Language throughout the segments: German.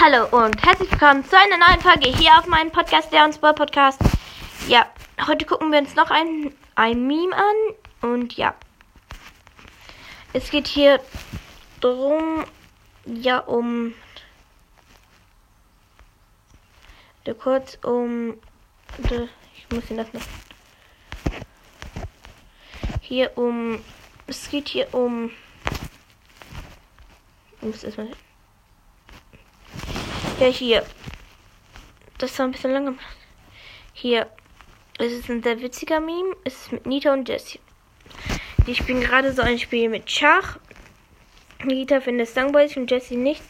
Hallo und herzlich willkommen zu einer neuen Folge hier auf meinem Podcast, der uns Podcast. Ja, heute gucken wir uns noch ein, ein Meme an und ja. Es geht hier drum, ja, um. Kurz um. Ich muss ihn das noch. Hier um. Es geht hier um. Ich muss erstmal. Ja, hier. Das war ein bisschen lange. Hier. Es ist ein sehr witziger Meme. Es ist mit Nita und Jessie. Die spielen gerade so ein Spiel mit Schach. Nita findet Songboys und Jessie nicht.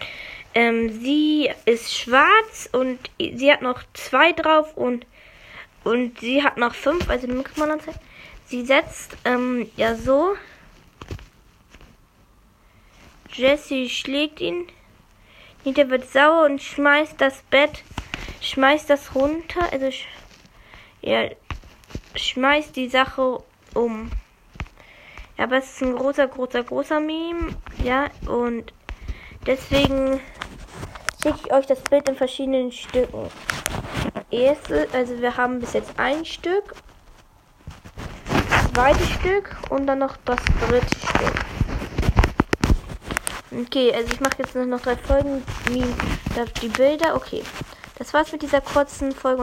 Ähm, sie ist schwarz und sie hat noch zwei drauf und und sie hat noch fünf, also anzeigen. Sie setzt ähm, ja so. Jessie schlägt ihn. Nita wird sauer und schmeißt das Bett, schmeißt das runter, also sch ja, schmeißt die Sache um. Ja, aber es ist ein großer, großer, großer Meme, ja, und deswegen schicke ich euch das Bild in verschiedenen Stücken. Erste, also wir haben bis jetzt ein Stück, zweite Stück und dann noch das dritte Stück. Okay, also ich mache jetzt noch drei Folgen, wie die Bilder. Okay, das war's mit dieser kurzen Folge.